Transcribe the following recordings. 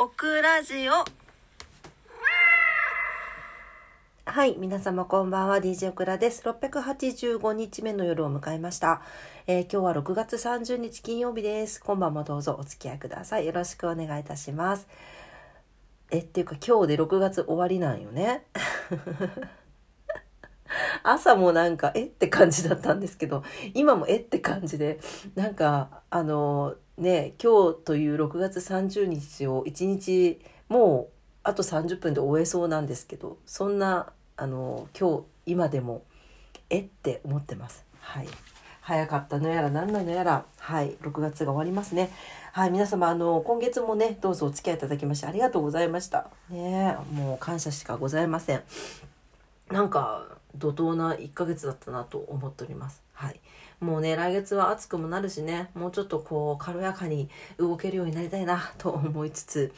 オクラジオ。はい皆様こんばんは。DJ オクラです。685日目の夜を迎えました、えー、今日は6月30日金曜日です。今晩もどうぞお付き合いください。よろしくお願いいたします。えっていうか今日で6月終わりなんよね。朝もなんかえ？って感じだったんですけど今もえ？って感じでなんかあのね今日という6月30日を1日もうあと30分で終えそうなんですけどそんなあの今日今でもえって思ってます。はい。早かったのやら何なのやら。はい。6月が終わりますね。はい。皆様あの今月もねどうぞお付き合いいただきましてありがとうございました。ねもう感謝しかございません。なんか怒涛な1ヶ月だったなと思っております。はい。もうね来月は暑くもなるしねもうちょっとこう軽やかに動けるようになりたいなと思いつつ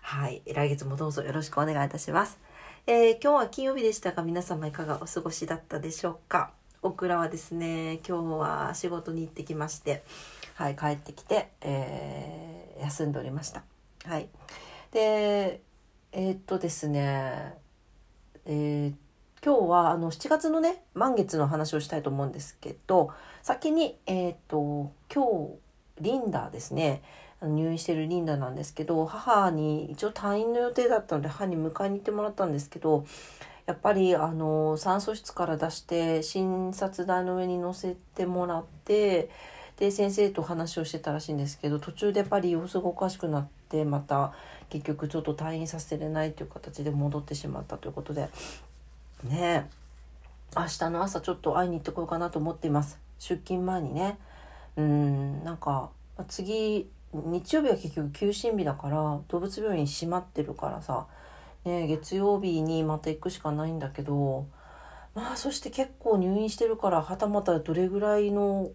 はい来月もどうぞよろしくお願いいたします。えー、今日は金曜日でしたが皆様いかがお過ごしだったでしょうか？オクラはですね今日は仕事に行ってきましてはい帰ってきて、えー、休んでおりました。はい。でえー、っとですねえー、今日はあの7月のね満月の話をしたいと思うんですけど先にえっと今日リンダですね。入院してるリンダなんですけど母に一応退院の予定だったので母に迎えに行ってもらったんですけどやっぱりあの酸素室から出して診察台の上に乗せてもらってで先生と話をしてたらしいんですけど途中でやっぱり様子がおかしくなってまた結局ちょっと退院させれないという形で戻ってしまったということでね。明日の朝ちょっと会いに行ってこようかなと思っています。出勤前にね。うんなんか次日曜日は結局休診日だから動物病院閉まってるからさ、ね、月曜日にまた行くしかないんだけど。まあそして結構入院してるからはたまたどれぐらいの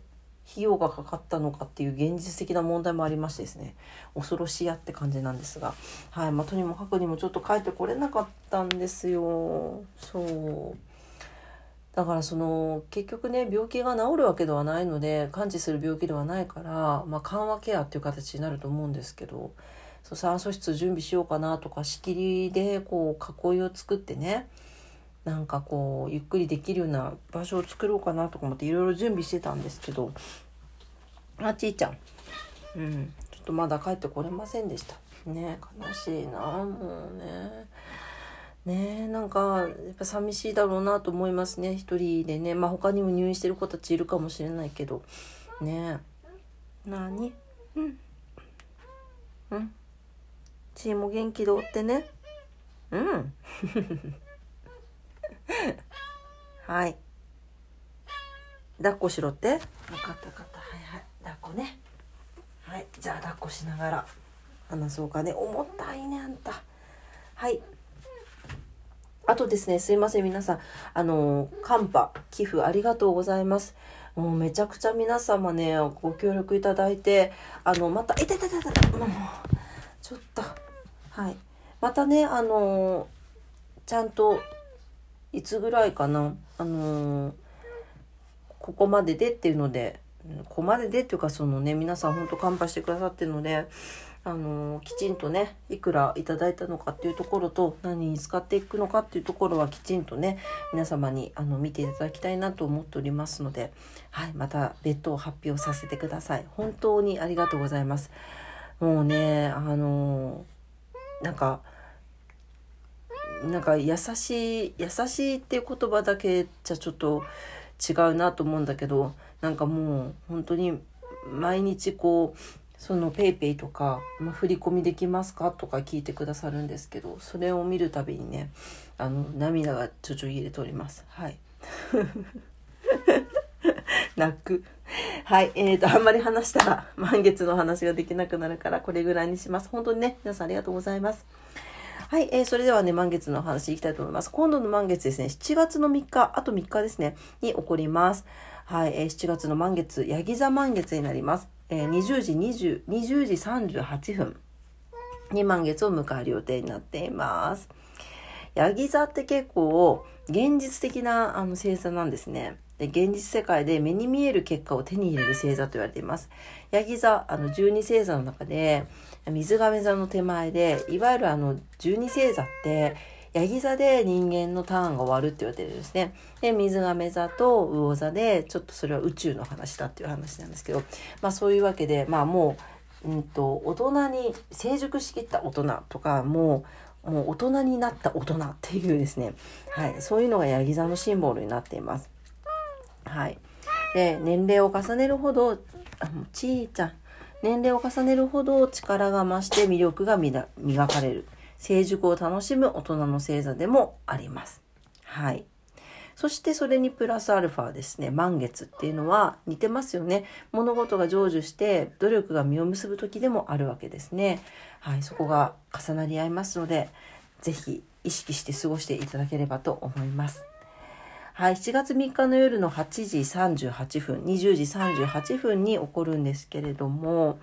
費用がかかったのかっていう現実的な問題もありましてですね恐ろしやって感じなんですが、はいまあ、とにもかくにもちょっと帰ってこれなかったんですよ。そう。だからその結局ね病気が治るわけではないので完治する病気ではないから、まあ、緩和ケアっていう形になると思うんですけどそう酸素室準備しようかなとか仕切りでこう囲いを作ってねなんかこうゆっくりできるような場所を作ろうかなとか思っていろいろ準備してたんですけどあちいちゃん。うん。ちょっとまだ帰ってこれませんでした。ね悲しいなもうね。ねなんかやっぱ寂しいだろうなと思いますね。一人でね。まあ他にも入院してる子たちいるかもしれないけど。ね。なにうん。うん。ちーも元気でおってね。うん。はい。抱っこしろって？分かった分かった。はいはい。抱っこね。はい。じゃあ抱っこしながら話そうかね。重たいねあんた。はい。あとですね、すいません、皆さん。あの、カンパ、寄付ありがとうございます。もうめちゃくちゃ皆様ね、ご協力いただいて、あの、また、いたいたいたい。た、もう、ちょっと、はい。またね、あの、ちゃんと、いつぐらいかな、あの、ここまででっていうので、ここまででっていうか、そのね、皆さん本当カンパしてくださってるので、あのきちんとねいくらいただいたのかっていうところと何に使っていくのかっていうところはきちんとね皆様にあの見ていただきたいなと思っておりますので、はい、また別途発表させてください。本当にありがとうございます。もうねあのなんかなんか優しい優しいっていう言葉だけじゃちょっと違うなと思うんだけどなんかもう本当に毎日こうその PayPay とか、ま、振り込みできますかとか聞いてくださるんですけどそれを見るたびにねあの涙がちょちょ入れております。はい。泣く。はい。えーとあんまり話したら満月の話ができなくなるからこれぐらいにします。本当にね皆さんありがとうございます。はい、えー、それではね、満月の話いきたいと思います。今度の満月ですね、7月の3日、あと3日ですね、に起こります。はい、えー、7月の満月、ヤギ座満月になります。えー、20時20、20時38分に満月を迎える予定になっています。ヤギ座って結構現実的なあの星座なんですね。で現実世界で目に見える結果を手に入れる星座と言われています。ヤギ座、あの十二星座の中で、水亀座の手前で、いわゆるあの十二星座って、ヤギ座で人間のターンが終わるって言われてるんですね。で、水亀座と魚座で、ちょっとそれは宇宙の話だっていう話なんですけど、まあそういうわけで、まあもう、うんと、大人に成熟しきった大人とか、もう、もう大人になった大人っていうですね、はい、そういうのがヤギ座のシンボルになっています。はい。で、年齢を重ねるほど、あ、もうちーちゃん。年齢を重ねるほど力が増して魅力が磨かれる。成熟を楽しむ大人の星座でもあります。はい。そしてそれにプラスアルファですね、満月っていうのは似てますよね。物事が成就して努力が実を結ぶ時でもあるわけですね。はい、そこが重なり合いますので、是非意識して過ごしていただければと思います。はい、7月3日の夜の8時38分、20時38分に起こるんですけれども、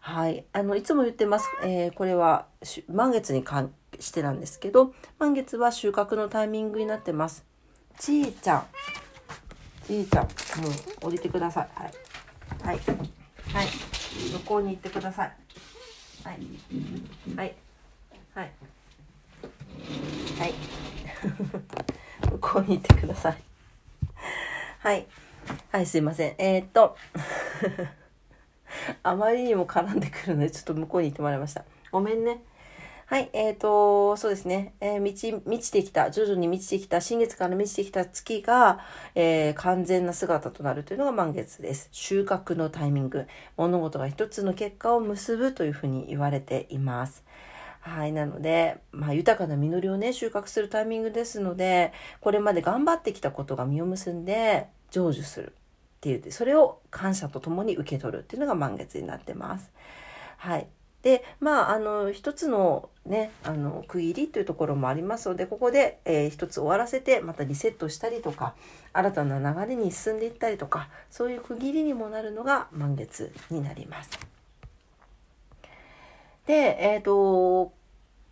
はい、あのいつも言ってます、えー、これは満月に関してなんですけど満月は収穫のタイミングになってます。ちーちゃん。ちーちゃんもう降りてください。はい。はい。はい。向こうに行ってください。はい。はい。はい。はい。向こうに行ってくださいはいはいすいませんえー、っと あまりにも絡んでくるので、ちょっと向こうに行ってもらいました。ごめんね。はい、えーと、そうですね。えー、満ち、満ちてきた、徐々に満ちてきた、新月から満ちてきた月が、えー、完全な姿となるというのが満月です。収穫のタイミング。物事が一つの結果を結ぶというふうに言われています。はい。なので、まあ、豊かな実りをね、収穫するタイミングですので、これまで頑張ってきたことが実を結んで、成就する。って言ってそれを感謝とともに受け取るっていうのが満月になってます。はい、でまああの一つのねあの区切りというところもありますのでここで、えー、一つ終わらせてまたリセットしたりとか新たな流れに進んでいったりとかそういう区切りにもなるのが満月になります。でえっ、ー、と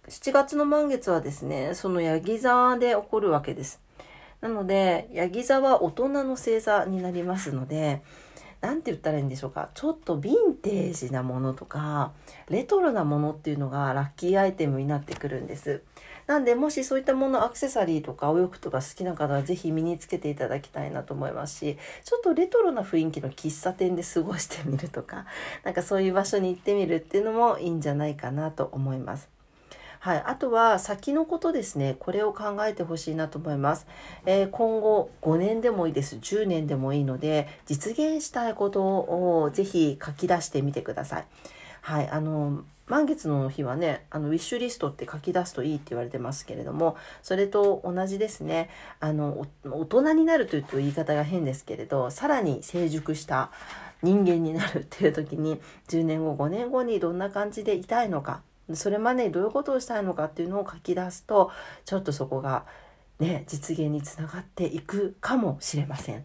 7月の満月はですねそのヤギ座で起こるわけです。なので、ヤギ座は大人の星座になりますので、何て言ったらいいんでしょうか。ちょっとヴィンテージなものとか、レトロなものっていうのがラッキーアイテムになってくるんです。なんで、もしそういったもの、アクセサリーとかお洋服とか好きな方はぜひ身につけていただきたいなと思いますし、ちょっとレトロな雰囲気の喫茶店で過ごしてみるとか、なんかそういう場所に行ってみるっていうのもいいんじゃないかなと思います。はい、あとは先のことですね。これを考えてほしいなと思います、えー、今後5年でもいいです。10年でもいいので実現したいことをぜひ書き出してみてください。はい。あの満月の日はねあのウィッシュリストって書き出すといいって言われてますけれどもそれと同じですね。あの大人になるというと言い方が変ですけれどさらに成熟した人間になるっていう時に10年後5年後にどんな感じでいたいのかそれまでにどういうことをしたいのかっていうのを書き出すとちょっとそこがね実現につながっていくかもしれません。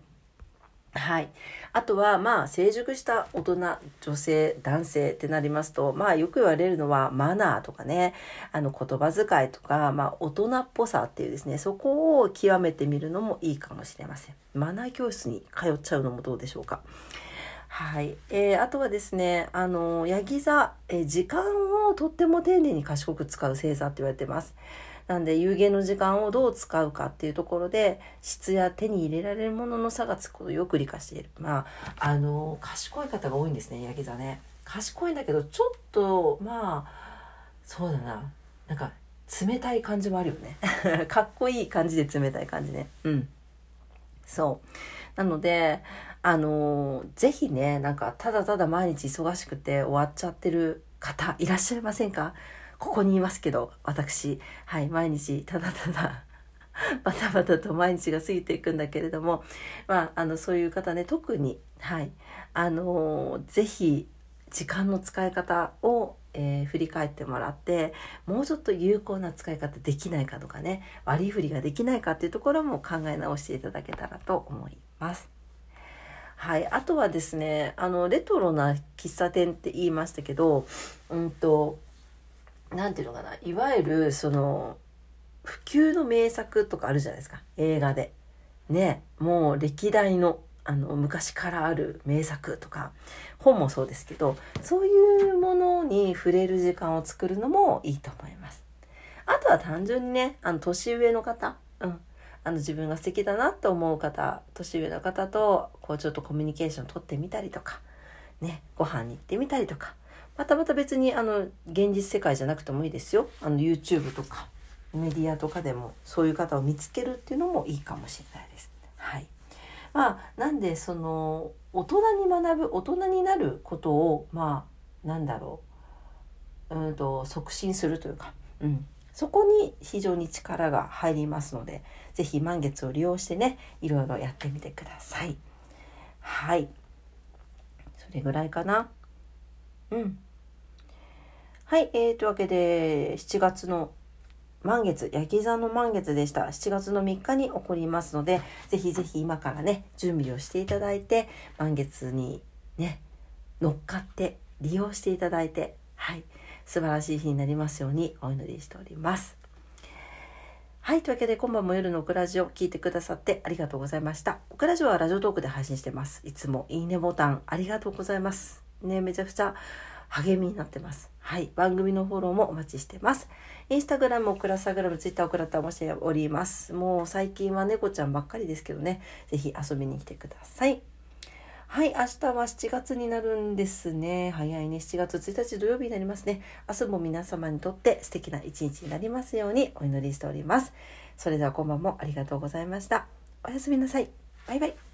はい。あとは、まあ、成熟した大人、女性、男性ってなりますと、まあ、よく言われるのは、マナーとかね、あの、言葉遣いとか、まあ、大人っぽさっていうですね、そこを極めてみるのもいいかもしれません。マナー教室に通っちゃうのもどうでしょうか。はい。えー、あとはですね、あの、ヤギ座、えー、時間をとっても丁寧に賢く使う星座って言われてます。なんで、有限の時間をどう使うかっていうところで、質や手に入れられるものの差がつくことをよく理解している。まあ、あの、賢い方が多いんですね、ヤギ座ね。賢いんだけど、ちょっと、まあ、そうだな。なんか、冷たい感じもあるよね。かっこいい感じで冷たい感じね。うん。そう。なので、あのぜひねなんかただただ毎日忙しくて終わっちゃってる方いらっしゃいませんか？ここにいますけど私。はい毎日ただただ バタバタと毎日が過ぎていくんだけれどもまああのそういう方ね特にはい。あのぜひ時間の使い方を、えー、振り返ってもらってもうちょっと有効な使い方できないかとかね割り振りができないかっていうところも考え直していただけたらと思います。はい、あとはですねあのレトロな喫茶店って言いましたけどうんと何ていうのかないわゆるその普及の名作とかあるじゃないですか映画で。ねもう歴代のあの昔からある名作とか本もそうですけどそういうものに触れる時間を作るのもいいと思います。あとは単純にねあの年上の方、うん、あの自分が素敵だなと思う方年上の方とこうちょっとコミュニケーション取ってみたりとかねご飯に行ってみたりとかまたまた別にあの現実世界じゃなくてもいいですよあの YouTube とかメディアとかでもそういう方を見つけるっていうのもいいかもしれないです。まあ、なんでその大人に学ぶ大人になることをまあなんだろううんと促進するというか、うん、そこに非常に力が入りますので是非満月を利用してねいろいろやってみてください。はいそれぐらいかな。うん。はい、えー、というわけで7月の満月、焼き座の満月でした。7月の3日に起こりますので、ぜひぜひ今からね、準備をしていただいて、満月にね、乗っかって利用していただいて、はい、素晴らしい日になりますようにお祈りしております。はい。というわけで、今晩も夜のオクラジオを聞いてくださってありがとうございました。オクラジオはラジオトークで配信してます。いつもいいねボタンありがとうございます。ね、めちゃくちゃ励みになってます。はい。番組のフォローもお待ちしてます。インスタグラム、オクラスタグラム、ツイッター、オクラタもしております。もう最近は猫ちゃんばっかりですけどね。ぜひ遊びに来てください。はい、明日は7月になるんですね。早いね。7月1日土曜日になりますね。明日も皆様にとって素敵な一日になりますようにお祈りしております。それでは今晩もありがとうございました。おやすみなさい。バイバイ。